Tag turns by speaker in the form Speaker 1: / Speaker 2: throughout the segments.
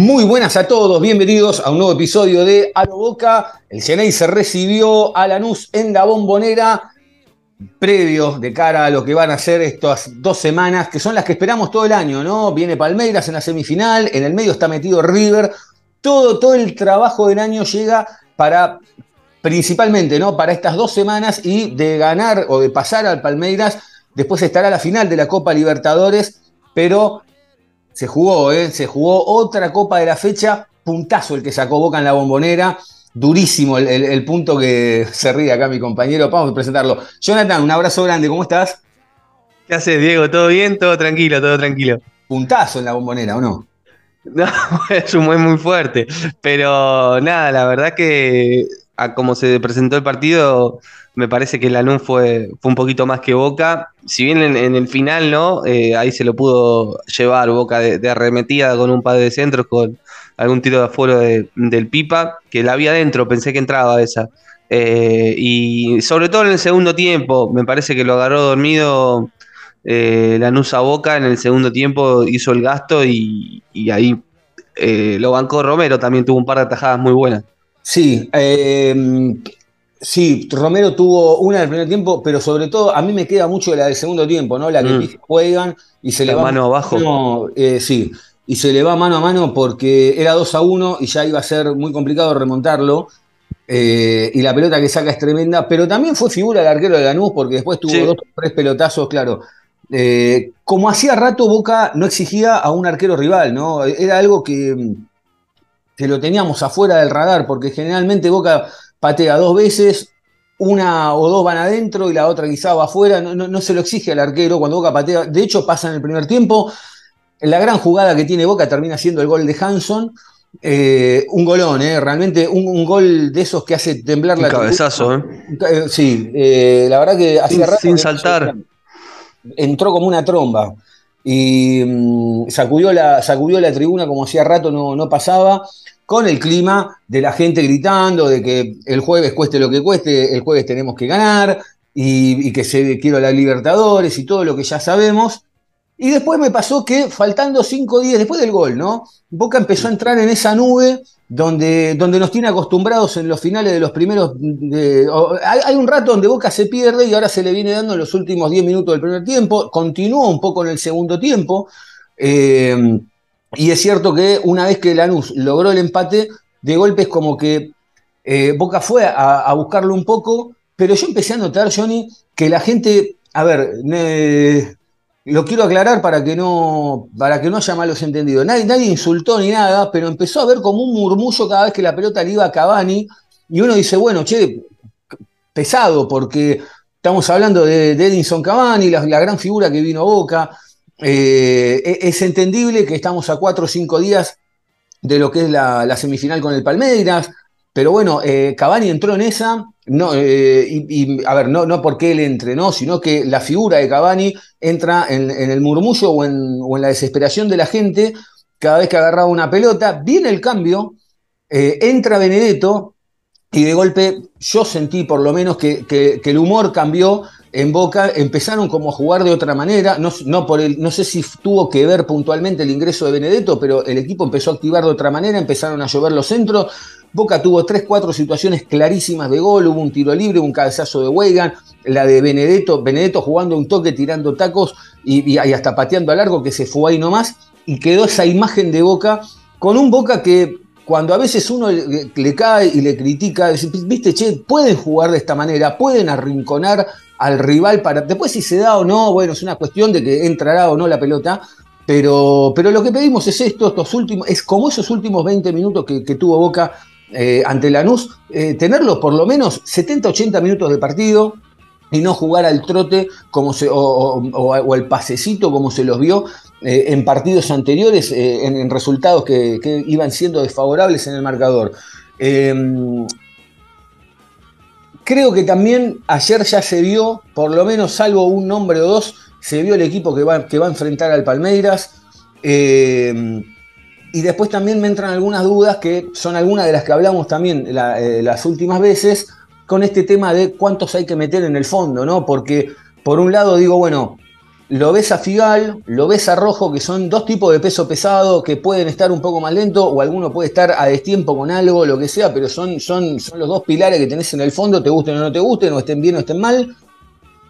Speaker 1: Muy buenas a todos, bienvenidos a un nuevo episodio de A lo Boca. El Ceney se recibió a Lanús en la bombonera, previo de cara a lo que van a ser estas dos semanas, que son las que esperamos todo el año, ¿no? Viene Palmeiras en la semifinal, en el medio está metido River. Todo, todo el trabajo del año llega para, principalmente, ¿no? Para estas dos semanas y de ganar o de pasar al Palmeiras, después estará la final de la Copa Libertadores, pero se jugó, ¿eh? se jugó otra copa de la fecha, puntazo el que sacó Boca en la bombonera, durísimo el, punto que se ríe acá mi compañero, vamos a presentarlo. Jonathan, un abrazo grande, ¿cómo estás?
Speaker 2: ¿Qué haces, Diego? ¿Todo bien? Todo tranquilo, todo tranquilo.
Speaker 1: Puntazo en la bombonera, ¿o no?
Speaker 2: No, es un muy, muy fuerte, pero nada, la verdad que a como se presentó el partido, me parece que Lanús fue, fue un poquito más que Boca. Si bien en, el final, ¿no? Eh, ahí se lo pudo llevar Boca de, arremetida con un par de centros, con algún tiro de afuera del Pipa, que la había adentro, pensé que entraba esa. Eh, y sobre todo en el segundo tiempo, me parece que lo agarró dormido eh, Lanús a Boca. En el segundo tiempo hizo el gasto y, ahí lo bancó Romero, también tuvo un par de atajadas muy buenas.
Speaker 1: Sí, Sí, Romero tuvo una del primer tiempo, pero sobre todo a mí me queda mucho la del segundo tiempo, ¿no? La que mm. juegan y se le va
Speaker 2: mano abajo.
Speaker 1: Eh, sí, y se le va mano a mano porque era 2 a 1 y ya iba a ser muy complicado remontarlo. Eh, y la pelota que saca es tremenda, pero también fue figura el arquero de Lanús porque después tuvo dos o tres pelotazos, claro. Eh, como hacía rato Boca no exigía a un arquero rival, ¿no? Era algo que, que lo teníamos afuera del radar, porque generalmente Boca patea dos veces, una o dos van adentro y la otra quizá va afuera, no, se lo exige al arquero cuando Boca patea, de hecho pasa en el primer tiempo, la gran jugada que tiene Boca termina siendo el gol de Hanson, eh, un golón, eh, realmente un, gol de esos que hace temblar la
Speaker 2: cabezazo,
Speaker 1: ¿eh? eh sí, la verdad que
Speaker 2: hacía rato sin saltar.
Speaker 1: Entró como una tromba y mm, sacudió, la, sacudió la tribuna como hacía rato no, no pasaba con el clima de la gente gritando de que el jueves cueste lo que cueste, el jueves tenemos que ganar y, que se quiero la Libertadores y todo lo que ya sabemos. Y después me pasó que faltando cinco días después del gol, ¿no? Boca empezó a entrar en esa nube donde, donde nos tiene acostumbrados en los finales de los primeros... hay, un rato donde Boca se pierde y ahora se le viene dando en los últimos diez minutos del primer tiempo, continúa un poco en el segundo tiempo. Eh, y es cierto que una vez que Lanús logró el empate, de golpe es como que eh, Boca fue a, buscarlo un poco, pero yo empecé a notar, Johnny, que la gente, a ver, lo quiero aclarar para que no, para que no haya malos entendidos. Nadie, nadie insultó ni nada, pero empezó a ver como un murmullo cada vez que la pelota le iba a Cavani, y uno dice, bueno, che, pesado, porque estamos hablando de, Edinson Cavani, la, la gran figura que vino a Boca, eh, es entendible que estamos a cuatro o cinco días de lo que es la, semifinal con el Palmeiras, pero bueno, eh, Cavani entró en esa, no, eh, y, a ver, no, no porque él entrenó, sino que la figura de Cavani entra en, el murmullo o en, la desesperación de la gente cada vez que agarraba una pelota, viene el cambio, entra Benedetto, y de golpe yo sentí por lo menos que, el humor cambió en Boca. Empezaron como a jugar de otra manera, no, sé si tuvo que ver puntualmente el ingreso de Benedetto, pero el equipo empezó a activar de otra manera, empezaron a llover los centros, Boca tuvo tres, cuatro situaciones clarísimas de gol, hubo un tiro libre, un cabezazo de Weigan, la de Benedetto, Benedetto jugando un toque, tirando tacos y, y hasta pateando a largo que se fue ahí nomás, y quedó esa imagen de Boca con un Boca que cuando a veces uno le, cae y le critica, viste, che, pueden jugar de esta manera, pueden arrinconar al rival para. Después, si se da o no, bueno, es una cuestión de que entrará o no la pelota. Pero, pero lo que pedimos es esto, estos últimos, es como esos últimos 20 minutos que, tuvo Boca eh, ante Lanús, eh, tenerlos por lo menos 70-80 minutos de partido, y no jugar al trote como o, al pasecito como se los vio eh, en partidos anteriores, eh, en, resultados que, iban siendo desfavorables en el marcador. Em, creo que también ayer ya se vio, por lo menos salvo un nombre o dos, se vio el equipo que va, que va a enfrentar al Palmeiras. Em, y después también me entran algunas dudas que son algunas de las que hablamos también eh, las últimas veces con este tema de cuántos hay que meter en el fondo, ¿no? Porque por un lado digo, bueno, lo ves a Figal, lo ves a Rojo, que son dos tipos de peso pesado que pueden estar un poco más lento o alguno puede estar a destiempo con algo, lo que sea, pero son, son, son los dos pilares que tenés en el fondo, te gusten o no te gusten, o estén bien o estén mal.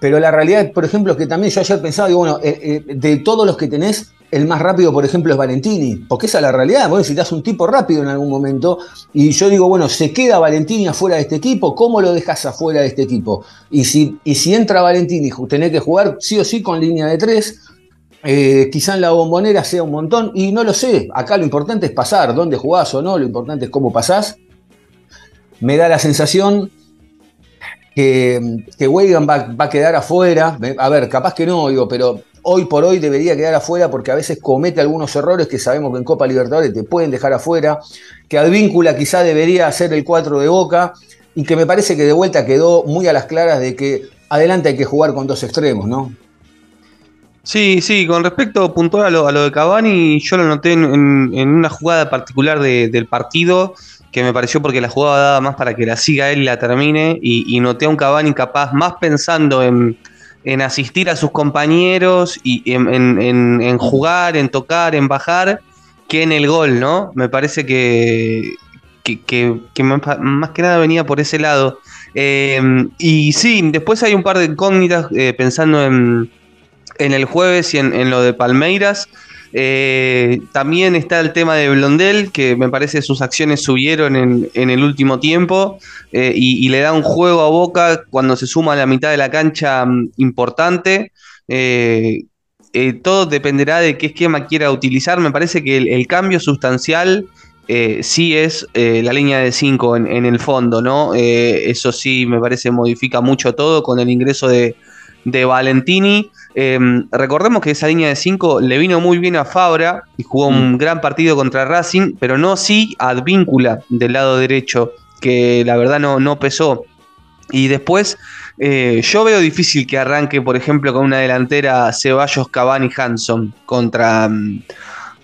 Speaker 1: Pero la realidad, por ejemplo, es que también yo ayer pensaba, digo, bueno, eh, eh, de todos los que tenés, el más rápido, por ejemplo, es Valentini, porque esa es la realidad. Vos necesitas un tipo rápido en algún momento. Y yo digo, bueno, se queda Valentini afuera de este equipo, ¿cómo lo dejas afuera de este equipo? Y si, y si entra Valentini, tenés que jugar sí o sí con línea de tres. Eh, quizá en la bombonera sea un montón, y no lo sé. Acá lo importante es pasar, dónde jugás o no, lo importante es cómo pasás. Me da la sensación que, que va, va, a quedar afuera. A ver, capaz que no, digo, pero hoy por hoy debería quedar afuera porque a veces comete algunos errores que sabemos que en Copa Libertadores te pueden dejar afuera, que Advíncula quizá debería ser el 4 de Boca y que me parece que de vuelta quedó muy a las claras de que adelante hay que jugar con dos extremos, ¿no?
Speaker 2: Sí, sí, con respecto puntual a lo, de Cavani, yo lo noté en, una jugada particular del partido que me pareció porque la jugada daba más para que la siga él y la termine y, y noté a un Cavani capaz más pensando en en asistir a sus compañeros y en, jugar, en tocar, en bajar, que en el gol, ¿no? Me parece que, que, más que nada venía por ese lado. Eh, y sí, después hay un par de incógnitas eh, pensando en, en, el jueves y en, lo de Palmeiras. Eh, también está el tema de Blondel, que me parece sus acciones subieron en, el último tiempo eh, y, le da un juego a Boca cuando se suma a la mitad de la cancha mm, importante. Eh, todo dependerá de qué esquema quiera utilizar. Me parece que el, cambio sustancial sí es la línea de 5 en, el fondo, ¿no? eso sí me parece modifica mucho todo con el ingreso de, de Valentini. Em, recordemos que esa línea de 5 le vino muy bien a Fabra y jugó un mm. gran partido contra Racing, pero no sí Advíncula del lado derecho, que la verdad no, no pesó. Y después, eh, yo veo difícil que arranque, por ejemplo, con una delantera Ceballos, Cavani, Hanson contra, mm,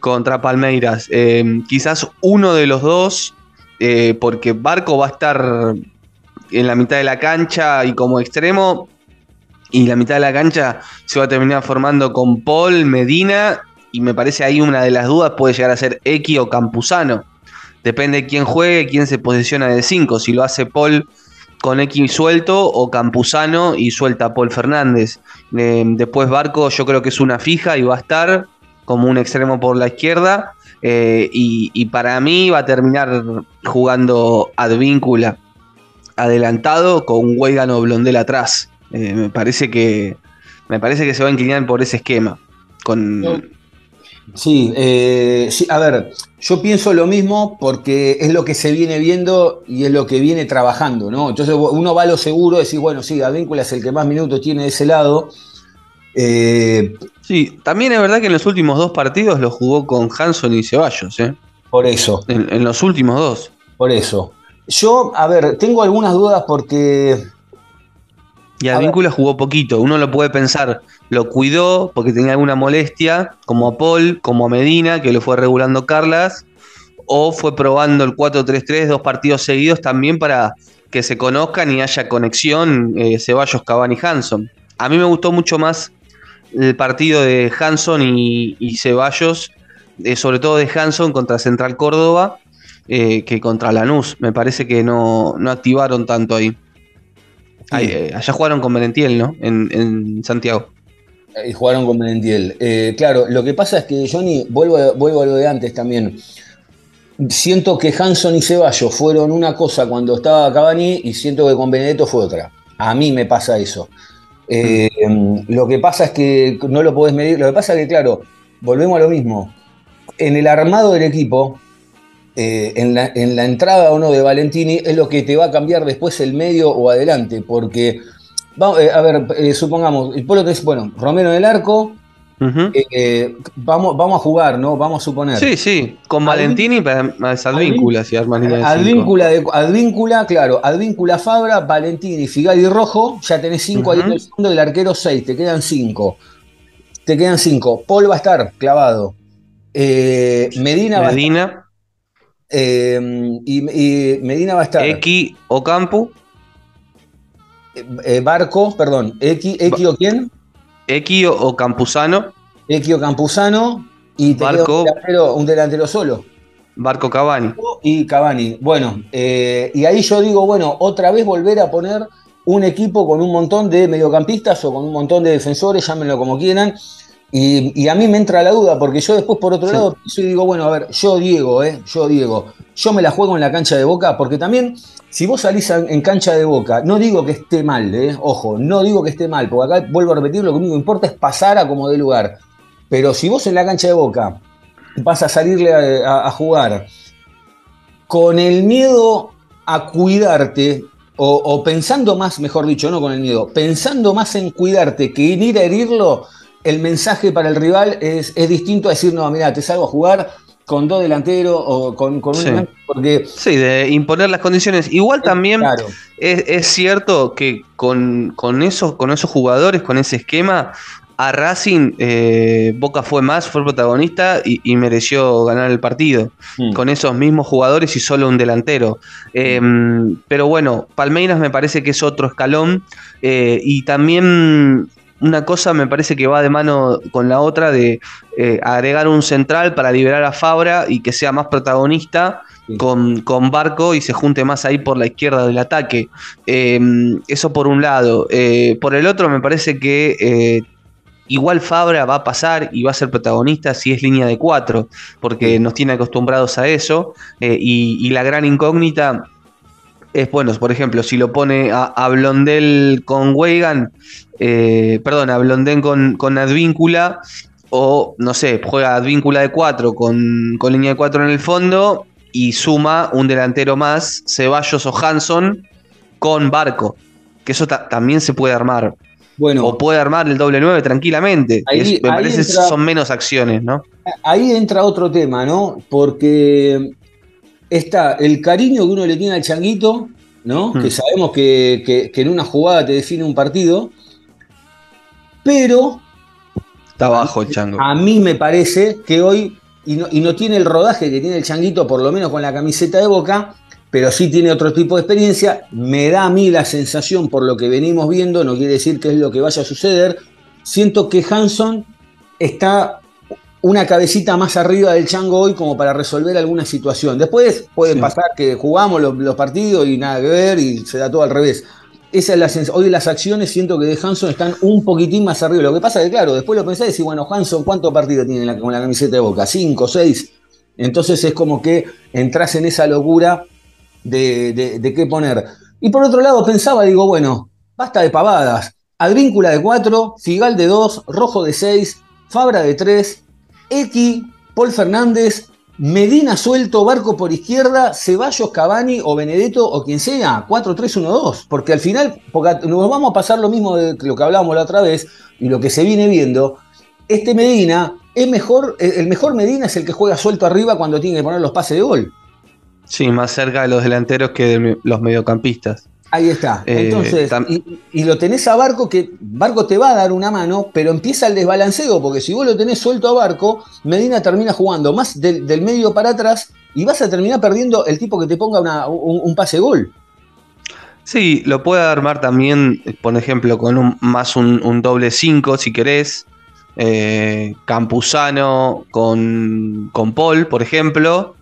Speaker 2: contra Palmeiras. Em, quizás uno de los dos, eh, porque Barco va a estar en la mitad de la cancha y como extremo, y la mitad de la cancha se va a terminar formando con Paul, Medina, y me parece ahí una de las dudas puede llegar a ser X o Campuzano. Depende de quién juegue, quién se posiciona de 5, si lo hace Paul con X suelto o Campuzano y suelta a Paul Fernández. Eh, después Barco yo creo que es una fija y va a estar como un extremo por la izquierda. Eh, y, para mí va a terminar jugando Advíncula adelantado con Weigan o Blondel atrás. Eh, me parece que me parece que se va a inclinar por ese esquema. Con...
Speaker 1: Eh, sí, a ver, yo pienso lo mismo porque es lo que se viene viendo y es lo que viene trabajando, ¿no? Entonces uno va a lo seguro, decir, bueno, sí, Advíncula es el que más minutos tiene de ese lado.
Speaker 2: Eh, sí, también es verdad que en los últimos dos partidos lo jugó con Hanson y Ceballos, ¿eh?
Speaker 1: Por eso.
Speaker 2: En, en los últimos dos.
Speaker 1: Por eso. Yo, a ver, tengo algunas dudas porque
Speaker 2: y Advíncula jugó poquito. Uno lo puede pensar, lo cuidó porque tenía alguna molestia, como a Paul, como a Medina, que lo fue regulando Carlas, o fue probando el 4-3-3 dos partidos seguidos también para que se conozcan y haya conexión eh, Ceballos, Cavani, Hanson. A mí me gustó mucho más el partido de Hanson y, Ceballos, eh, sobre todo de Hanson contra Central Córdoba, eh, que contra Lanús. Me parece que no, no activaron tanto ahí. Eh, allá jugaron con Benentiel, ¿no? En, Santiago.
Speaker 1: Y jugaron con Benentiel. Eh, claro, lo que pasa es que, Johnny, vuelvo, vuelvo a lo de antes también. Siento que Hanson y Ceballos fueron una cosa cuando estaba Cavani y siento que con Benedetto fue otra. A mí me pasa eso. Eh, lo que pasa es que no lo podés medir. Lo que pasa es que, claro, volvemos a lo mismo. En el armado del equipo, eh, en, la, entrada o no de Valentini es lo que te va a cambiar después el medio o adelante, porque eh, a ver, eh, supongamos, el Polo es, bueno, Romero en el arco, eh, vamos, vamos a jugar, ¿no? Vamos a suponer.
Speaker 2: Sí, sí, con Valentini más Advíncula, si armas
Speaker 1: Advíncula, Advíncula, claro, Advíncula Fabra, Valentini, Figali Rojo, ya tenés cinco ahí en el fondo, del arquero seis, te quedan cinco. Te quedan cinco. Paul va a estar clavado. Medina, va a estar. Y, Medina va a estar.
Speaker 2: X Ocampo.
Speaker 1: Eh, Barco, perdón, X, X o quién?
Speaker 2: X o, Campuzano.
Speaker 1: X o Campuzano y te Barco, un, delantero, solo.
Speaker 2: Barco Cavani.
Speaker 1: Y Cavani. Bueno, eh, y ahí yo digo, bueno, otra vez volver a poner un equipo con un montón de mediocampistas o con un montón de defensores, llámenlo como quieran. Y, a mí me entra la duda, porque yo después, por otro lado, yo digo, bueno, a ver, yo Diego, eh, yo Diego, yo me la juego en la cancha de boca, porque también si vos salís en cancha de boca, no digo que esté mal, eh, ojo, no digo que esté mal, porque acá vuelvo a repetir, lo único que importa es pasar a como de lugar. Pero si vos en la cancha de boca vas a salirle a, jugar con el miedo a cuidarte, o, pensando más, mejor dicho, no con el miedo, pensando más en cuidarte que en ir a herirlo, el mensaje para el rival es, es distinto a decir, no, mira, te salgo a jugar, con dos delanteros o con, con
Speaker 2: sí. porque sí de imponer las condiciones igual también es, cierto que con, con, esos con esos jugadores con ese esquema a Racing eh, Boca fue más fue protagonista y, mereció ganar el partido mm. con esos mismos jugadores y solo un delantero em, pero bueno Palmeiras me parece que es otro escalón eh, y también una cosa me parece que va de mano con la otra de eh, agregar un central para liberar a Fabra y que sea más protagonista con, Barco y se junte más ahí por la izquierda del ataque. Em, eso por un lado. Eh, por el otro me parece que eh, igual Fabra va a pasar y va a ser protagonista si es línea de cuatro, porque nos tiene acostumbrados a eso. Y, la gran incógnita es, bueno, por ejemplo, si lo pone a, Blondel con Weigan, eh, perdón, a Blondén con, con Advíncula, o no sé, juega Advíncula de 4 con, línea de 4 en el fondo y suma un delantero más, Ceballos o Hanson, con Barco, que eso también se puede armar. Bueno, o puede armar el doble 9 tranquilamente. me parece que son menos acciones, ¿no?
Speaker 1: Ahí entra otro tema, ¿no? Porque está el cariño que uno le tiene al changuito, ¿no? Hmm. Que sabemos que, que, en una jugada te define un partido. Pero.
Speaker 2: Está bajo el chango.
Speaker 1: A mí me parece que hoy, y no, tiene el rodaje que tiene el changuito, por lo menos con la camiseta de boca, pero sí tiene otro tipo de experiencia. Me da a mí la sensación, por lo que venimos viendo, no quiere decir que es lo que vaya a suceder. Siento que Hanson está una cabecita más arriba del chango hoy como para resolver alguna situación. Después puede pasar que jugamos los, partidos y nada que ver y se da todo al revés. Esa es la hoy las acciones siento que de Hanson están un poquitín más arriba. Lo que pasa es que, claro, después lo pensás y decís, bueno, Hanson, ¿cuántos partidos tiene con la camiseta de Boca? ¿Cinco? ¿Seis? Entonces es como que entras en esa locura de, qué poner. Y por otro lado pensaba, digo, bueno, basta de pavadas. Agríncula de 4, Figal de 2, Rojo de 6, Fabra de 3, X Paul Fernández, Medina suelto, Barco por izquierda, Ceballos, Cavani o Benedetto o quien sea, 4-3-1-2, porque al final porque nos vamos a pasar lo mismo de lo que hablábamos la otra vez y lo que se viene viendo, este Medina es mejor, el mejor Medina es el que juega suelto arriba cuando tiene que poner los pases de gol.
Speaker 2: Sí, más cerca de los delanteros que de los mediocampistas.
Speaker 1: Ahí está. Eh, Entonces, y, lo tenés a Barco, que Barco te va a dar una mano, pero empieza el desbalanceo, porque si vos lo tenés suelto a Barco, Medina termina jugando más del, medio para atrás y vas a terminar perdiendo el tipo que te ponga un, pase gol.
Speaker 2: Sí, lo puede armar también, por ejemplo, con un, más un, doble 5 si querés. Eh, Campuzano con, con Paul, por ejemplo.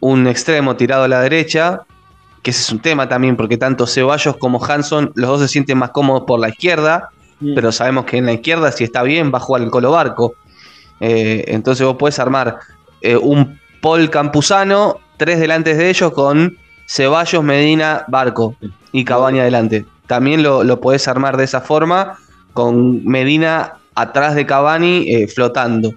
Speaker 2: Un extremo tirado a la derecha que ese es un tema también, porque tanto Ceballos como Hanson, los dos se sienten más cómodos por la izquierda, mm. pero sabemos que en la izquierda, si está bien, va a jugar el Colo Barco. Eh, entonces vos podés armar eh, un Paul Campuzano, tres delantes de ellos con Ceballos, Medina, Barco y Cabaña adelante. También lo, lo podés armar de esa forma, con Medina atrás de Cavani eh, flotando.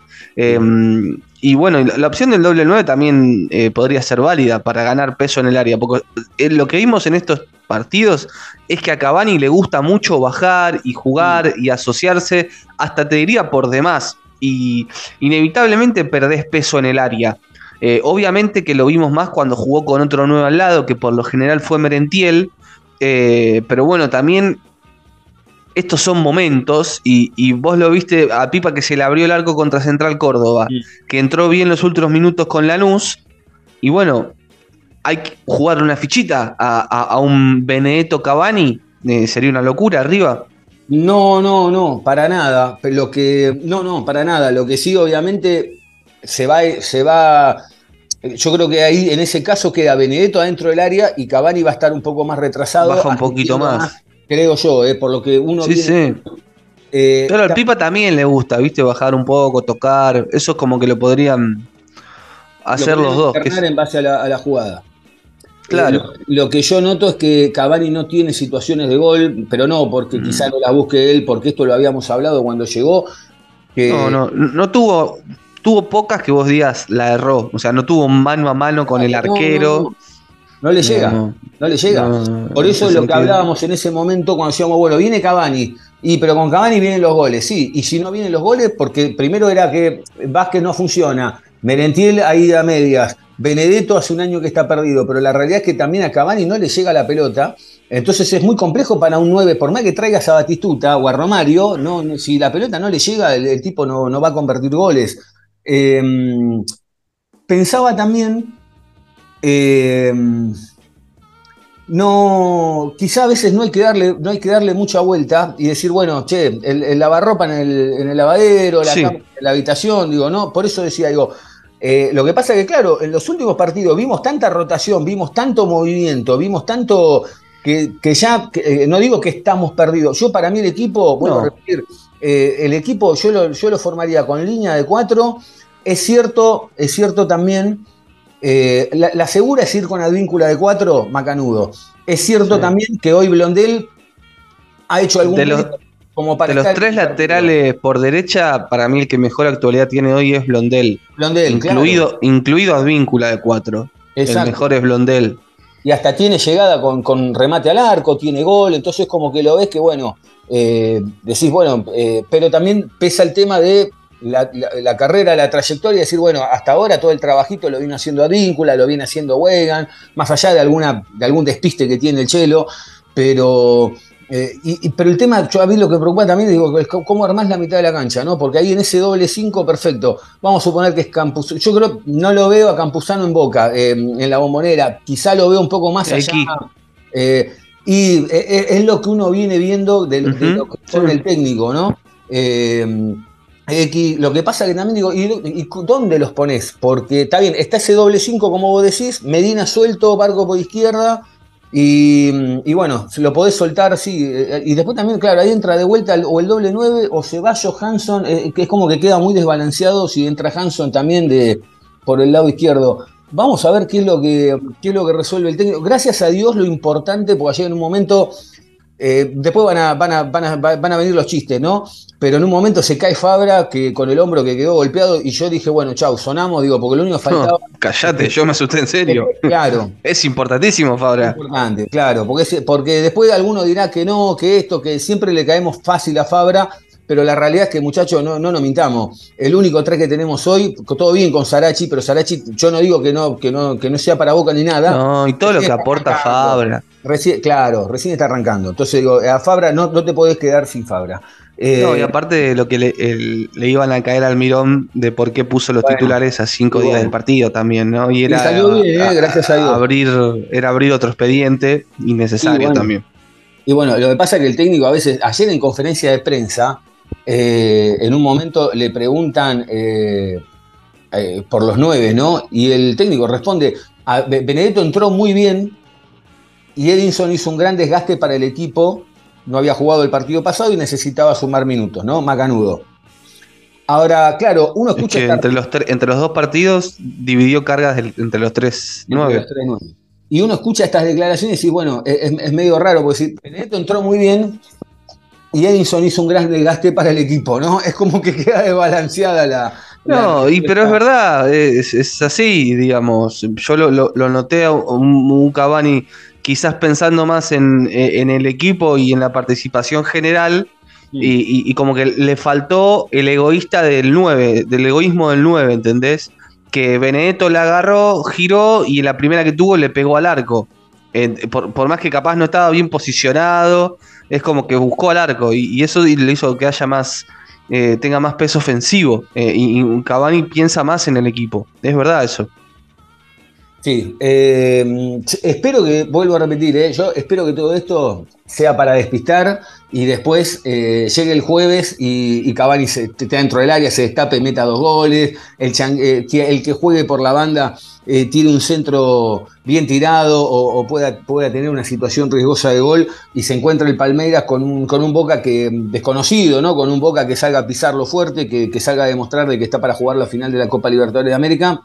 Speaker 2: Y bueno, la, opción del doble 9 también eh, podría ser válida para ganar peso en el área, porque eh, lo que vimos en estos partidos es que a Cavani le gusta mucho bajar y jugar y asociarse, hasta te diría por demás, y inevitablemente perdés peso en el área. Eh, obviamente que lo vimos más cuando jugó con otro 9 al lado, que por lo general fue Merentiel, pero bueno, también estos son momentos, y, vos lo viste a Pipa que se le abrió el arco contra Central Córdoba, que entró bien los últimos minutos con Lanús, y bueno, hay que jugar una fichita a, un Benedetto Cavani, eh, sería una locura arriba.
Speaker 1: No, no, no, para nada. Lo que, no, no, para nada. Lo que sí, obviamente, se va, se va. Yo creo que ahí, en ese caso, queda Benedetto adentro del área y Cavani va a estar un poco más retrasado.
Speaker 2: Baja un poquito más
Speaker 1: creo yo, eh, por lo que uno.
Speaker 2: Sí, sí. Eh, Pero al Pipa también le gusta, ¿viste? Bajar un poco, tocar. Eso es como que lo podrían hacer los dos.
Speaker 1: Que en base a la, jugada.
Speaker 2: Claro.
Speaker 1: Eh, lo, que yo noto es que Cavani no tiene situaciones de gol, pero no porque mm. quizá no las busque él, porque esto lo habíamos hablado cuando llegó.
Speaker 2: No, no, no tuvo. Tuvo pocas que vos digas la erró. O sea, no tuvo mano a mano con el arquero.
Speaker 1: No le llega, no, le llega. Por eso es lo que hablábamos en ese momento cuando decíamos, bueno, viene Cavani, y pero con Cavani vienen los goles, sí. Y si no vienen los goles, porque primero era que Vázquez no funciona, Merentiel ahí a medias, Benedetto hace un año que está perdido, pero la realidad es que también a Cavani no le llega la pelota. Entonces es muy complejo para un 9, por más que traigas a Batistuta o a Romario, no, si la pelota no le llega, el, tipo no, no, va a convertir goles. Em, pensaba también eh, no, quizá a veces no hay que darle, no hay que darle mucha vuelta y decir, bueno, che, el, lavarropa en el, en el lavadero, la, habitación, digo, no, por eso decía, digo, eh, lo que pasa es que, claro, en los últimos partidos vimos tanta rotación, vimos tanto movimiento, vimos tanto que, ya, eh, no digo que estamos perdidos, yo para mí el equipo, bueno, repetir, el equipo yo lo, yo lo formaría con línea de cuatro, es cierto, es cierto también eh, la, segura es ir con Advíncula de 4, Macanudo. Es cierto también que hoy Blondel ha hecho algún.
Speaker 2: De los, como para de los tres laterales por derecha, para mí el que mejor actualidad tiene hoy es Blondel.
Speaker 1: Blondel,
Speaker 2: incluido, incluido Advíncula de 4. El mejor es Blondel.
Speaker 1: Y hasta tiene llegada con, remate al arco, tiene gol, entonces como que lo ves que bueno, eh, decís, bueno, eh, pero también pesa el tema de la, carrera, la trayectoria, decir, bueno, hasta ahora todo el trabajito lo viene haciendo Advíncula, lo viene haciendo Wegan, más allá de, alguna, de algún despiste que tiene el Chelo, pero, eh, pero el tema, yo a mí lo que me preocupa también, digo, es cómo armás la mitad de la cancha, ¿no? Porque ahí en ese doble 5, perfecto, vamos a suponer que es Campuzano, yo creo, no lo veo a Campuzano en Boca, eh, en la bombonera, quizá lo veo un poco más allá. Eh, y es lo que uno viene viendo de, lo que son el técnico, ¿no? Lo que pasa que también digo, ¿y, dónde los pones? Porque está bien, está ese doble 5, como vos decís, Medina suelto, Barco por izquierda, y, bueno, lo podés soltar, sí. Eh, y después también, claro, ahí entra de vuelta o el doble 9 o se va Johansson, eh, que es como que queda muy desbalanceado si entra Hanson también de, por el lado izquierdo. Vamos a ver qué es lo que, qué es lo que resuelve el técnico. Gracias a Dios lo importante, porque ayer en un momento eh, después van a, van, a, van, a, venir los chistes, ¿no? Pero en un momento se cae Fabra que con el hombro que quedó golpeado y yo dije, bueno, chau, sonamos, digo, porque lo único que faltaba.
Speaker 2: callate, yo me asusté en serio.
Speaker 1: claro.
Speaker 2: Es importantísimo, Fabra.
Speaker 1: Es importante, claro, porque, porque después alguno dirá que no, que esto, que siempre le caemos fácil a Fabra, pero la realidad es que, muchachos, no, no nos mintamos. El único tres que tenemos hoy, todo bien con Sarachi, pero Sarachi, yo no digo que no, que no, que no sea para boca ni nada.
Speaker 2: No, y todo lo que aporta Fabra.
Speaker 1: claro, recién está arrancando. Entonces digo, a Fabra no, no te podés quedar sin Fabra.
Speaker 2: no, y eh, aparte de lo que le, iban a caer al mirón de por qué puso los titulares a cinco días del partido también, ¿no? Y era
Speaker 1: salió bien, eh, gracias a Dios.
Speaker 2: Abrir, era abrir otro expediente innecesario también.
Speaker 1: Y bueno, lo que pasa es que el técnico a veces, ayer en conferencia de prensa, eh, en un momento le preguntan eh, eh, por los nueve, ¿no? Y el técnico responde, Benedetto entró muy bien y Edinson hizo un gran desgaste para el equipo, no había jugado el partido pasado y necesitaba sumar minutos, ¿no? Macanudo. Ahora, claro, uno escucha...
Speaker 2: entre, los entre los dos partidos dividió cargas entre los tres nueve.
Speaker 1: Y uno escucha estas declaraciones y bueno, es, medio raro, porque si Benedetto entró muy bien, y Edison hizo un gran desgaste para el equipo, ¿no? Es como que queda desbalanceada
Speaker 2: No, y, pero es verdad, es, así, digamos. Yo lo, noté a un, un, Cavani quizás pensando más en, el equipo y en la participación general. Y, como que le faltó el egoísta del 9, del egoísmo del 9, ¿entendés? Que Benedetto la agarró, giró y la primera que tuvo le pegó al arco. por, más que capaz no estaba bien posicionado, es como que buscó al arco y, eso le hizo que haya más, eh, tenga más peso ofensivo. Eh, y, Cavani piensa más en el equipo. Es verdad eso.
Speaker 1: Sí, eh, espero que, vuelvo a repetir, yo espero que todo esto sea para despistar y después llegue el jueves y, Cavani se, esté dentro del área, se destape, meta dos goles, el, el que juegue por la banda eh, tiene un centro bien tirado o, pueda, pueda, tener una situación riesgosa de gol y se encuentra el Palmeiras con un, Boca que desconocido, ¿no? Con un Boca que salga a pisarlo fuerte, que, salga a demostrar de que está para jugar la final de la Copa Libertadores de América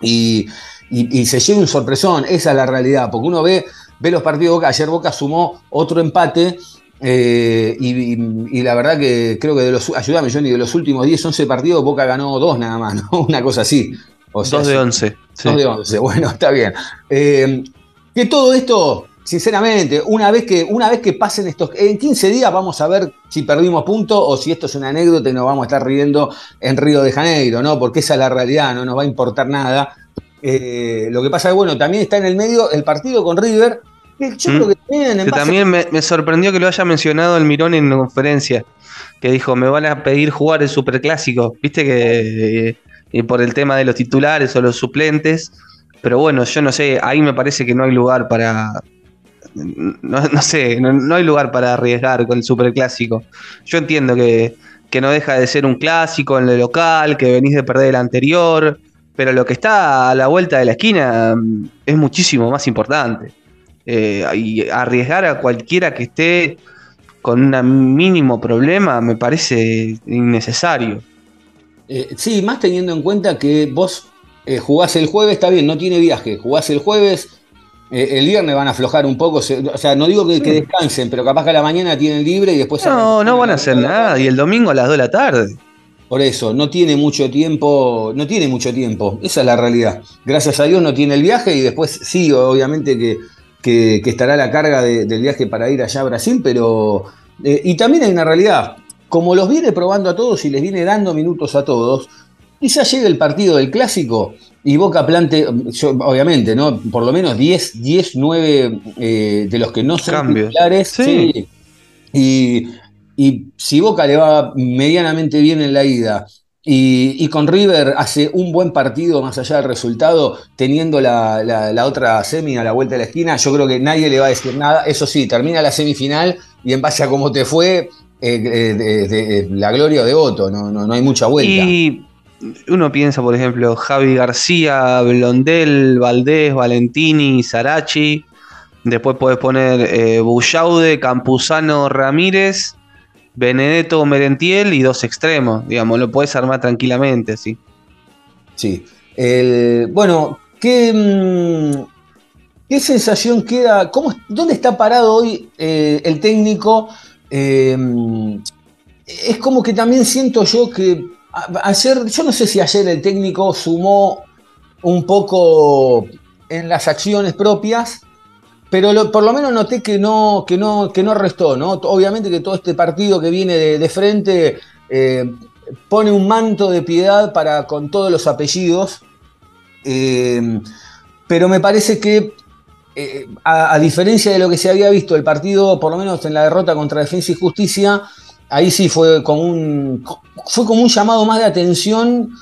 Speaker 1: y, se lleve un sorpresón, esa es la realidad, porque uno ve, ve los partidos de Boca, ayer Boca sumó otro empate eh, y, la verdad que creo que de los, ayúdame Johnny, de los últimos 10, 11 partidos Boca ganó dos nada más, ¿no? Una cosa así.
Speaker 2: Dos de once.
Speaker 1: Dos de once, bueno, está bien. Eh, que todo esto, sinceramente, una vez, que, una vez que pasen estos. En 15 días vamos a ver si perdimos punto o si esto es una anécdota y nos vamos a estar riendo en Río de Janeiro, ¿no? Porque esa es la realidad, no nos va a importar nada. Eh, lo que pasa es que, bueno, también está en el medio el partido con River. Que yo creo
Speaker 2: que también. también me, sorprendió que lo haya mencionado el Mirón en la conferencia. Que dijo: Me van a pedir jugar el superclásico. Viste que. Eh, y por el tema de los titulares o los suplentes. Pero bueno, yo no sé, ahí me parece que no hay lugar para. No, sé, no, hay lugar para arriesgar con el superclásico. Yo entiendo que, no deja de ser un clásico en el local, que venís de perder el anterior, pero lo que está a la vuelta de la esquina mm, es muchísimo más importante. Eh, y arriesgar a cualquiera que esté con un mínimo problema me parece innecesario.
Speaker 1: Eh, sí, más teniendo en cuenta que vos eh, jugás el jueves, está bien, no tiene viaje, jugás el jueves, eh, el viernes van a aflojar un poco, o sea, no digo que, descansen, pero capaz que a la mañana tienen libre y después...
Speaker 2: No, no van a hacer nada, y el domingo a las 2 de la tarde.
Speaker 1: Por eso, no tiene mucho tiempo, no tiene mucho tiempo, esa es la realidad. Gracias a Dios no tiene el viaje y después sí, obviamente que, que, estará la carga del viaje para ir allá a Brasil, pero... y también hay una realidad, como los viene probando a todos y les viene dando minutos a todos, quizás llegue el partido del clásico y Boca plante, obviamente, ¿no? Por lo menos 10, 10 9 de los que no son titulares. Sí. Y, si Boca le va medianamente bien en la ida y, con River hace un buen partido más allá del resultado, teniendo la, otra semi a la vuelta de la esquina, yo creo que nadie le va a decir nada. Eso sí, termina la semifinal y en base a cómo te fue, eh, de, la gloria de Otto, no, no, hay mucha vuelta.
Speaker 2: Y uno piensa, por ejemplo, Javi García, Blondel, Valdés, Valentini, Sarachi. Después puedes poner eh, Campuzano, Ramírez, Benedetto, Merentiel y dos extremos. Digamos, lo puedes armar tranquilamente, sí.
Speaker 1: Sí. bueno, ¿qué, mm, ¿qué sensación queda? ¿Cómo, ¿Dónde está parado hoy eh, el técnico? Em, es como que también siento yo que ayer, yo no sé si ayer el técnico sumó un poco en las acciones propias, pero por lo menos noté que no, que no, que no restó, ¿no? Obviamente que todo este partido que viene de, frente eh, pone un manto de piedad para con todos los apellidos. Em, pero me parece que eh, a, diferencia de lo que se había visto el partido, por lo menos en la derrota contra Defensa y Justicia, ahí sí fue como un, fue como un llamado más de atención,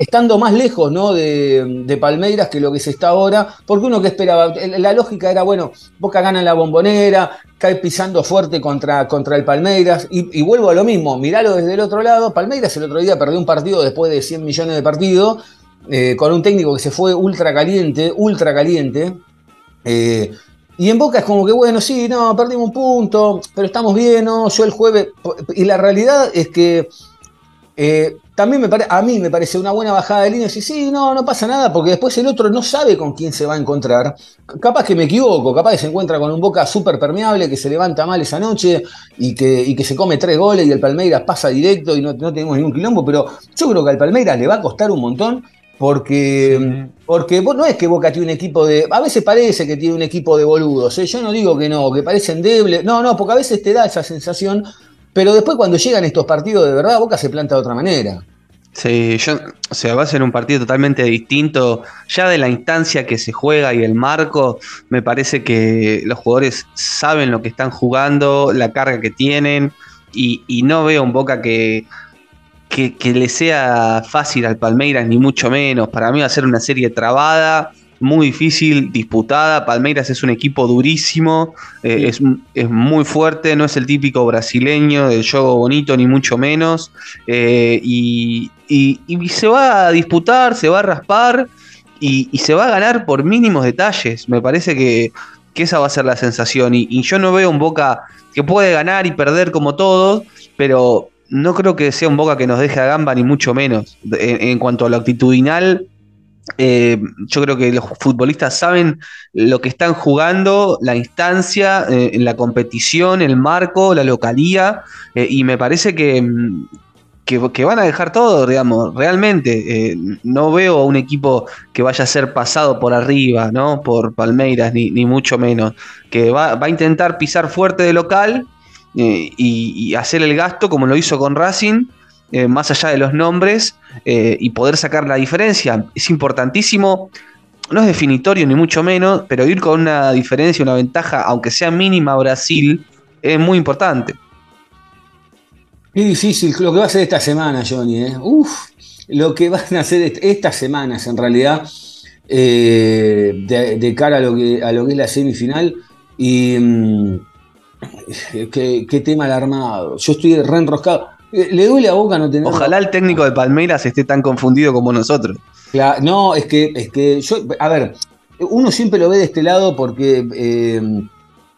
Speaker 1: estando más lejos ¿no? de, Palmeiras que lo que se está ahora, porque uno que esperaba, la lógica era, bueno, Boca gana la bombonera, cae pisando fuerte contra, contra el Palmeiras, y, vuelvo a lo mismo, miralo desde el otro lado, Palmeiras el otro día perdió un partido después de 100 millones de partidos, eh, con un técnico que se fue ultra caliente, ultra caliente, eh, y en Boca es como que, bueno, sí, no, perdimos un punto, pero estamos bien, ¿no? Yo el jueves. Y la realidad es que Eh, también me a mí me parece una buena bajada de línea. Y sí, no, no pasa nada, porque después el otro no sabe con quién se va a encontrar. Capaz que me equivoco, capaz que se encuentra con un Boca súper permeable que se levanta mal esa noche y que, que, se come tres goles y el Palmeiras pasa directo y no, no tenemos ningún quilombo. Pero yo creo que al Palmeiras le va a costar un montón porque, porque no es que Boca tiene un equipo de. A veces parece que tiene un equipo de boludos. ¿eh? Yo no digo que no, que parecen débiles. No, no, porque a veces te da esa sensación. Pero después, cuando llegan estos partidos de verdad, Boca se planta de otra manera.
Speaker 2: Sí, yo, va a ser un partido totalmente distinto. Ya de la instancia que se juega y el marco, me parece que los jugadores saben lo que están jugando, la carga que tienen, y, no veo un Boca que que, le sea fácil al Palmeiras, ni mucho menos. Para mí va a ser una serie trabada, muy difícil, disputada. Palmeiras es un equipo durísimo, eh, es, muy fuerte, no es el típico brasileño del juego bonito, ni mucho menos. Eh, y, se va a disputar, se va a raspar y, se va a ganar por mínimos detalles. Me parece que, esa va a ser la sensación. Y, yo no veo un Boca que puede ganar y perder como todos, pero no creo que sea un Boca que nos deje a gamba, ni mucho menos. En, cuanto a lo actitudinal, eh, yo creo que los futbolistas saben lo que están jugando, la instancia, eh, la competición, el marco, la localía, eh, y me parece que, que, van a dejar todo, digamos, realmente. no veo un equipo que vaya a ser pasado por arriba, ¿no? Por Palmeiras, ni, ni mucho menos. Que va, va a intentar pisar fuerte de local y, hacer el gasto como lo hizo con Racing, eh, más allá de los nombres, eh, y poder sacar la diferencia. Es importantísimo, no es definitorio ni mucho menos, pero ir con una diferencia, una ventaja, aunque sea mínima Brasil, es muy importante.
Speaker 1: Es difícil lo que va a hacer esta semana, Johnny. Uf, lo que van a hacer estas semanas, en realidad, de, cara a lo, que, a lo que es la semifinal. Y. Mm, qué, tema alarmado. Yo estoy re enroscado. Eh, le duele a Boca no tener.
Speaker 2: Ojalá el técnico de Palmeiras esté tan confundido como nosotros.
Speaker 1: no, es que, es que yo, a ver, uno siempre lo ve de este lado porque eh,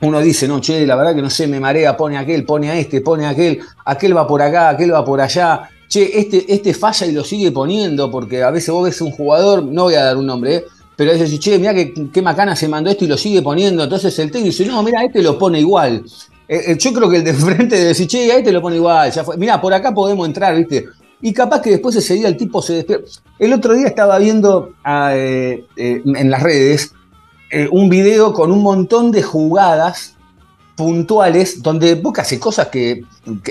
Speaker 1: uno dice, no, che, la verdad que no sé, me marea, pone aquel, pone a este, pone a aquel, aquel va por acá, aquel va por allá. Che, este, este falla y lo sigue poniendo porque a veces vos ves un jugador, no voy a dar un nombre, ¿eh? pero dice, che, mira qué, macana se mandó esto y lo sigue poniendo. Entonces el técnico dice, no, mira, este lo pone igual. Eh, eh, yo creo que el de frente debe decir, che, ahí te lo pone igual, ya fue. Mirá, por acá podemos entrar, ¿viste? Y capaz que después ese día el tipo se despierta. El otro día estaba viendo ah, eh, en las redes un video con un montón de jugadas puntuales donde Boca hace cosas que,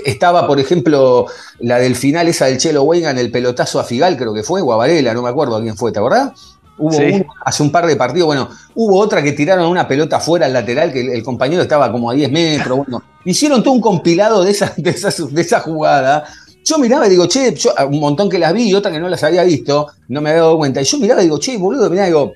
Speaker 1: estaba, por ejemplo, la del final esa del Chelo en el pelotazo a Figal, creo que fue, o a no me acuerdo a quién fue, ¿te acordás? Hubo hace un par de partidos, bueno, hubo otra que tiraron una pelota fuera al lateral, que el, compañero estaba como a 10 metros, bueno, hicieron todo un compilado de esa, de de esa jugada. Yo miraba y digo, che, yo, un montón que las vi y otra que no las había visto, no me había dado cuenta. Y yo miraba y digo, che, boludo, mirá, digo,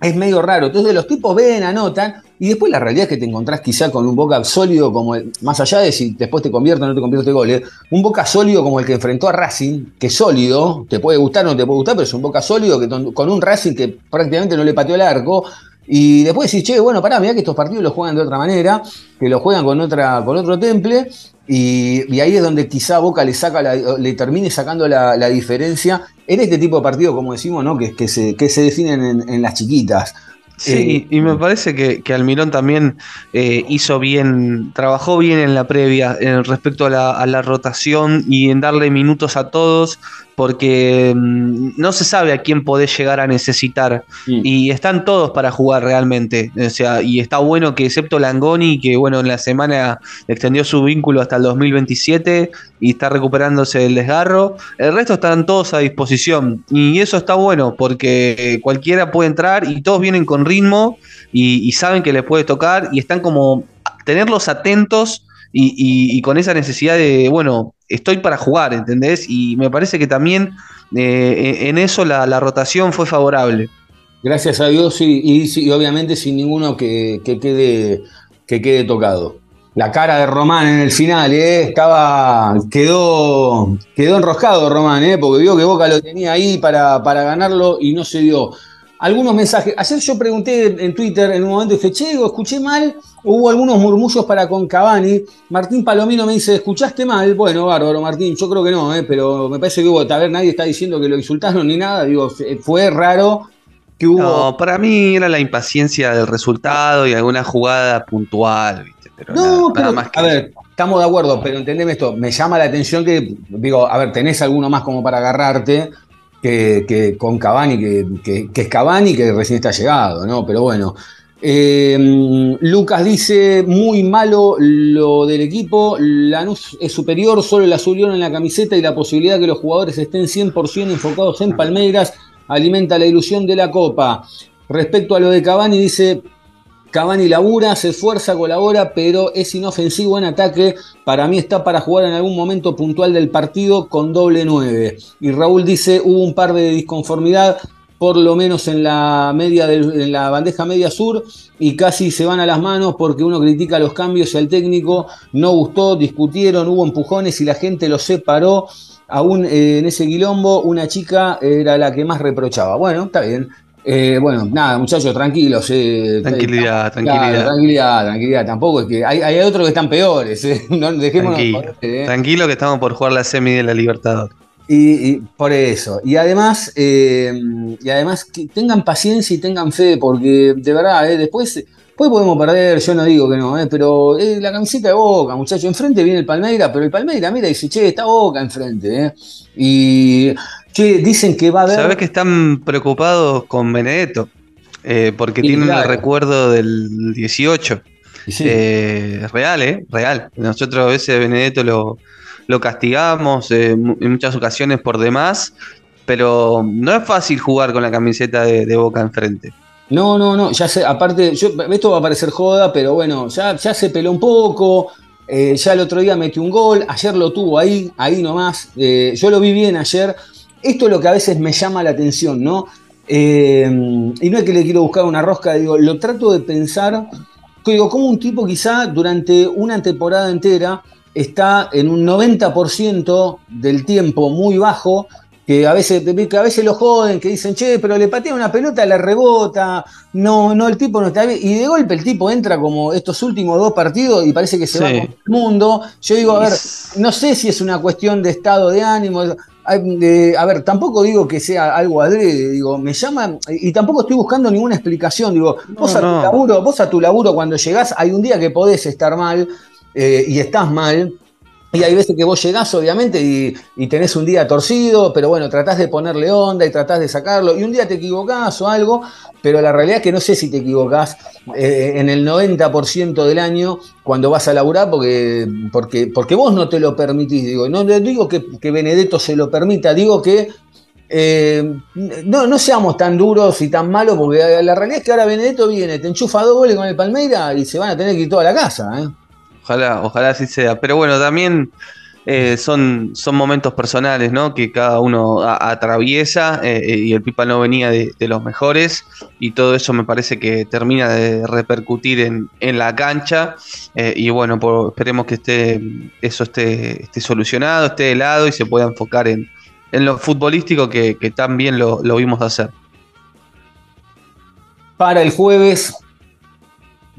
Speaker 1: es medio raro. Entonces los tipos ven, anotan, y después la realidad es que te encontrás quizá con un Boca sólido como el, más allá de si después te convierte o no te convierte goles, un Boca sólido como el que enfrentó a Racing, que es sólido, te puede gustar o no te puede gustar, pero es un Boca sólido que con un Racing que prácticamente no le pateó el arco, y después decís, che, bueno, pará, mirá que estos partidos los juegan de otra manera, que los juegan con, otra, con otro temple, y, ahí es donde quizá Boca le, saca le termine sacando la, diferencia en este tipo de partidos, como decimos, ¿no? que, se, que se definen en, las chiquitas.
Speaker 2: Sí, y me parece que, Almirón también eh, hizo bien, trabajó bien en la previa en respecto a la, a la, rotación y en darle minutos a todos porque mm, no se sabe a quién podés llegar a necesitar. Y están todos para jugar realmente. O sea, y está bueno que, excepto Langoni, que bueno, en la semana extendió su vínculo hasta el 2027 y está recuperándose el desgarro, el resto están todos a disposición. Y eso está bueno, porque cualquiera puede entrar y todos vienen con ritmo y, y saben que les puede tocar y están como tenerlos atentos y, con esa necesidad de, bueno, estoy para jugar, ¿entendés? Y me parece que también eh, en eso la, rotación fue favorable.
Speaker 1: Gracias a Dios y, obviamente sin ninguno que, quede, que quede tocado. La cara de Román en el final, ¿eh? Estaba, quedó, quedó enroscado Román, ¿eh? Porque vio que Boca lo tenía ahí para, para ganarlo y no se dio. Algunos mensajes. Ayer yo pregunté en Twitter en un momento, dije, che, escuché mal, hubo algunos murmullos para con Cavani. Martín Palomino me dice, ¿escuchaste mal? Bueno, bárbaro, Martín, yo creo que no, ¿eh? pero me parece que hubo, a ver, nadie está diciendo que lo insultaron ni nada, digo, fue raro que hubo... No,
Speaker 2: para mí era la impaciencia del resultado y alguna jugada puntual, ¿viste?
Speaker 1: Pero no, pero, más a ver, estamos de acuerdo, pero entendeme esto, me llama la atención que, digo, a ver, tenés alguno más como para agarrarte, que, con Cavani, que, es Cavani, que recién está llegado, ¿no? Pero bueno. Em, Lucas dice, muy malo lo del equipo, Lanús es superior, solo el azul en la camiseta y la posibilidad de que los jugadores estén 100% enfocados en Palmeiras alimenta la ilusión de la Copa. Respecto a lo de Cavani, dice, Cavani labura, se esfuerza, colabora, pero es inofensivo en ataque. Para mí está para jugar en algún momento puntual del partido con doble 9. Y Raúl dice, hubo un par de disconformidad, por lo menos en la, media la bandeja media sur, y casi se van a las manos porque uno critica los cambios y al técnico no gustó, discutieron, hubo empujones y la gente los separó. Aún eh, en ese quilombo, una chica era la que más reprochaba. Bueno, está bien, eh, bueno, nada, muchachos, tranquilos.
Speaker 2: Eh, tranquilidad, tranquilidad.
Speaker 1: tranquilidad, tranquilidad. Tampoco es que hay, hay otros que están peores. Eh. No,
Speaker 2: Tranquilo. Tranquilo que estamos por jugar la semi de la Libertadores.
Speaker 1: Y, por eso. Y además, y además que tengan paciencia y tengan fe, porque de verdad, después, después podemos perder, yo no digo que no, pero la camiseta de boca, muchachos. Enfrente viene el Palmeira, pero el Palmeira, mira, dice, che, está boca enfrente. Y que dicen que va a haber.
Speaker 2: Sabes que están preocupados con Benedetto, eh, porque tienen el recuerdo del 18. Eh, real, ¿eh? Real. Nosotros a veces Benedetto lo, lo castigamos eh, en muchas ocasiones por demás, pero no es fácil jugar con la camiseta de, Boca enfrente.
Speaker 1: No, no, no, ya sé, aparte, yo, esto va a parecer joda, pero bueno, ya, ya se peló un poco, ya el otro día metió un gol, ayer lo tuvo ahí, ahí nomás, yo lo vi bien ayer, esto es lo que a veces me llama la atención, ¿no? Eh, y no es que le quiero buscar una rosca, digo, lo trato de pensar, digo, como un tipo quizá durante una temporada entera está en un 90% del tiempo muy bajo, que a veces, que a veces lo joden, que dicen, che, pero le patea una pelota, la rebota, no, no, el tipo no está bien, y de golpe el tipo entra como estos últimos dos partidos y parece que se va con el mundo. Yo digo, a ver, no sé si es una cuestión de estado de ánimo, a ver, tampoco digo que sea algo adrede, digo, me llama, y tampoco estoy buscando ninguna explicación, digo, vos, a tu laburo, vos a tu laburo cuando llegás, hay un día que podés estar mal eh, y estás mal, y hay veces que vos llegás, obviamente, y, tenés un día torcido, pero bueno, tratás de ponerle onda y tratás de sacarlo, y un día te equivocás o algo, pero la realidad es que no sé si te equivocás eh, en el 90% del año cuando vas a laburar, porque, porque, porque vos no te lo permitís. Digo, no digo que, Benedetto se lo permita, digo que eh, no, no seamos tan duros y tan malos, porque la realidad es que ahora Benedetto viene, te enchufa dos con el Palmeira y se van a tener que ir toda la casa. ¿eh?
Speaker 2: Ojalá, ojalá así sea. Pero bueno, también eh, son, son momentos personales, ¿no? Que cada uno atraviesa eh, eh, y el Pipa no venía de, los mejores y todo eso me parece que termina de repercutir en, la cancha y bueno, esperemos que esté, eso esté, esté solucionado, esté de lado y se pueda enfocar en, lo futbolístico que, que tan lo, lo vimos hacer.
Speaker 1: Para el jueves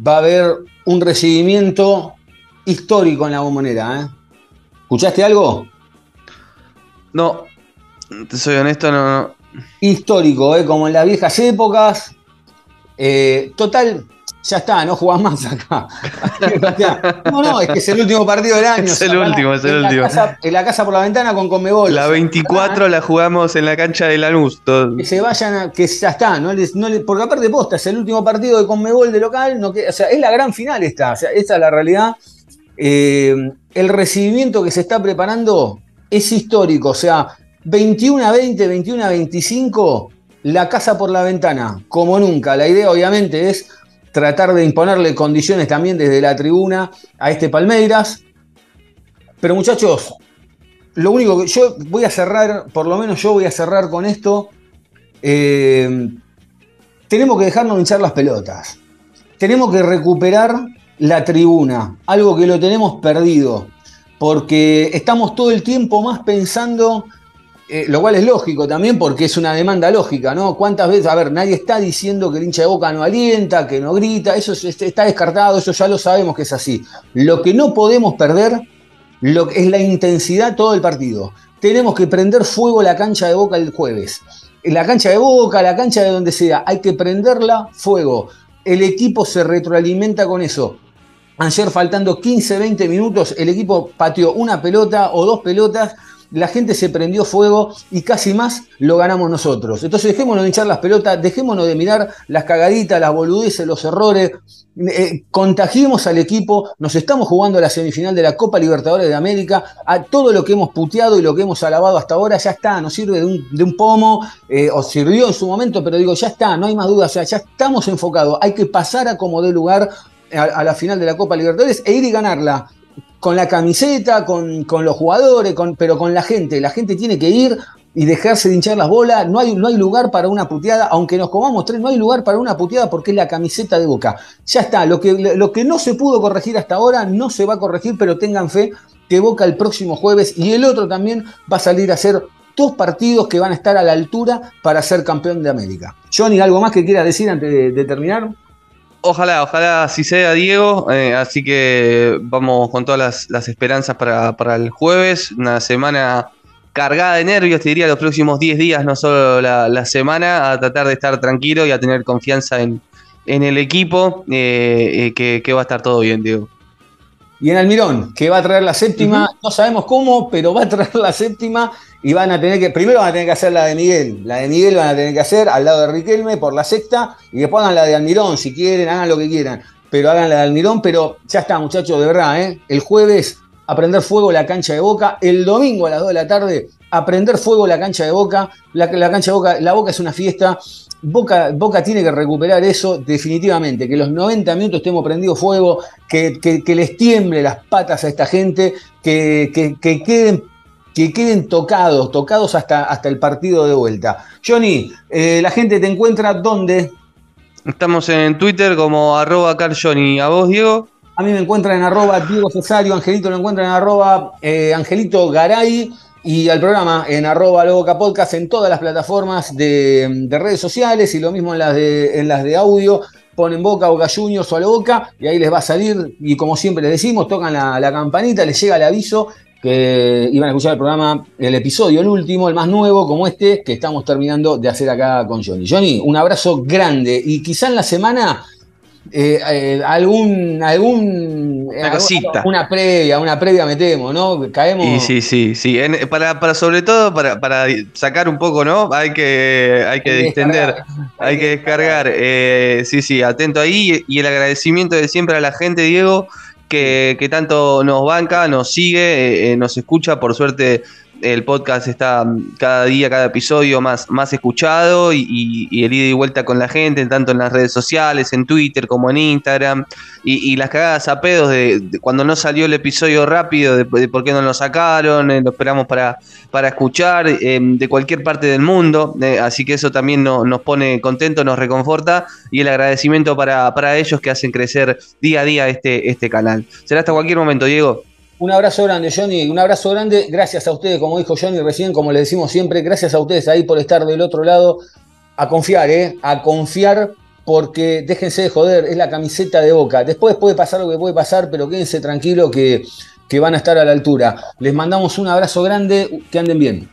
Speaker 1: va a haber un recibimiento histórico en la bombonera. ¿eh? ¿Escuchaste algo?
Speaker 2: No, te soy honesto, no.
Speaker 1: Histórico, ¿eh? como en las viejas épocas. Eh, total, ya está, no jugás más acá. no, no, es que es el último partido del año.
Speaker 2: Es el último, es el último.
Speaker 1: en la casa por la ventana con Conmebol.
Speaker 2: La 24 la jugamos en la cancha de Lanús.
Speaker 1: Que se vayan, que ya está, no les, no porque aparte posta, es el último partido de Conmebol de local, no, o sea, es la gran final esta, o sea, esta es la realidad. Eh, el recibimiento que se está preparando es histórico, o sea, 21 a 20, 21 a 25, la casa por la ventana, como nunca. La idea obviamente es tratar de imponerle condiciones también desde la tribuna a este Palmeiras. Pero muchachos, lo único que yo voy a cerrar, por lo menos yo voy a cerrar con esto. Eh, tenemos que dejarnos hinchar las pelotas. Tenemos que recuperar la tribuna, algo que lo tenemos perdido, porque estamos todo el tiempo más pensando eh, lo cual es lógico también porque es una demanda lógica, ¿no? ¿Cuántas veces, a ver, nadie está diciendo que el hincha de boca no alienta, que no grita, eso está descartado, eso ya lo sabemos que es así. Lo que no podemos perder lo, es la intensidad todo el partido. Tenemos que prender fuego la cancha de boca el jueves. La cancha de boca, la cancha de donde sea, hay que prenderla fuego. El equipo se retroalimenta con eso. Ayer faltando 15, 20 minutos, el equipo pateó una pelota o dos pelotas la gente se prendió fuego y casi más lo ganamos nosotros. Entonces dejémonos de hinchar las pelotas, dejémonos de mirar las cagaditas, las boludeces, los errores, eh, contagiemos al equipo, nos estamos jugando la semifinal de la Copa Libertadores de América, a todo lo que hemos puteado y lo que hemos alabado hasta ahora ya está, nos sirve de un, pomo, eh, o sirvió en su momento, pero digo, ya está, no hay más dudas, ya estamos enfocados, hay que pasar a como dé lugar a la final de la Copa Libertadores e ir y ganarla con la camiseta, con, los jugadores, con, pero con la gente. La gente tiene que ir y dejarse de hinchar las bolas. No hay, no hay lugar para una puteada, aunque nos comamos tres, no hay lugar para una puteada porque es la camiseta de boca. Ya está, lo que, lo que no se pudo corregir hasta ahora no se va a corregir, pero tengan fe que Boca el próximo jueves y el otro también va a salir a hacer dos partidos que van a estar a la altura para ser campeón de América. Johnny, ¿algo más que quieras decir antes de terminar?
Speaker 2: Ojalá, ojalá así sea, Diego. Eh, así que vamos con todas las, esperanzas para, el jueves. Una semana cargada de nervios, te diría, los próximos 10 días, no solo la, semana, a tratar de estar tranquilo y a tener confianza en, el equipo, eh, eh, que, va a estar todo bien, Diego.
Speaker 1: Y en Almirón, que va a traer la séptima, no sabemos cómo, pero va a traer la séptima y van a tener que, primero van a tener que hacer la de Miguel, la de Miguel van a tener que hacer al lado de Riquelme por la sexta y después hagan la de Almirón, si quieren, hagan lo que quieran, pero hagan la de Almirón, pero ya está muchachos, de verdad, ¿eh? el jueves a prender fuego la cancha de Boca, el domingo a las 2 de la tarde a prender fuego la cancha de Boca, la, cancha de Boca, la Boca es una fiesta, Boca, Boca, tiene que recuperar eso definitivamente, que los 90 minutos estemos prendidos fuego, que, les tiemble las patas a esta gente, que, que, queden que queden tocados, tocados hasta, hasta el partido de vuelta. Johnny, eh, la gente te encuentra dónde?
Speaker 2: Estamos en Twitter como arroba carjohnny. ¿A vos, Diego?
Speaker 1: A mí me encuentran en arroba Diego Cesario, Angelito lo encuentran en arroba eh, Angelito Garay y al programa en arroba Loboca Podcast en todas las plataformas de, redes sociales y lo mismo en las de, en las de audio. Ponen Boca, Boca Juniors o a la Boca y ahí les va a salir y como siempre les decimos, tocan la, la campanita, les llega el aviso que iban a escuchar el programa, el episodio, el último, el más nuevo, como este, que estamos terminando de hacer acá con Johnny. Johnny, un abrazo grande y quizá en la semana eh, eh, algún, algún una, previa, una previa metemos, ¿no?
Speaker 2: Caemos. Sí, sí, sí, sí. para, para, sobre todo para, para, sacar un poco, ¿no? Hay que, hay que distender, hay, que descargar. Eh, sí, sí, atento ahí y el agradecimiento de siempre a la gente, Diego que, tanto nos banca, nos sigue, eh, eh, nos escucha. Por suerte, el podcast está cada día, cada episodio más, más escuchado y, el ida y vuelta con la gente, tanto en las redes sociales, en Twitter como en Instagram. Y, las cagadas a pedos de, cuando no salió el episodio rápido, de, por qué no lo sacaron, eh, lo esperamos para, para escuchar, de cualquier parte del mundo. así que eso también nos pone contento, nos reconforta y el agradecimiento para, para ellos que hacen crecer día a día este, este canal. Será hasta cualquier momento, Diego.
Speaker 1: Un abrazo grande, Johnny. Un abrazo grande. Gracias a ustedes, como dijo Johnny recién, como le decimos siempre, gracias a ustedes ahí por estar del otro lado. A confiar, ¿eh? A confiar porque déjense de joder, es la camiseta de boca. Después puede pasar lo que puede pasar, pero quédense tranquilos que, que van a estar a la altura. Les mandamos un abrazo grande, que anden bien.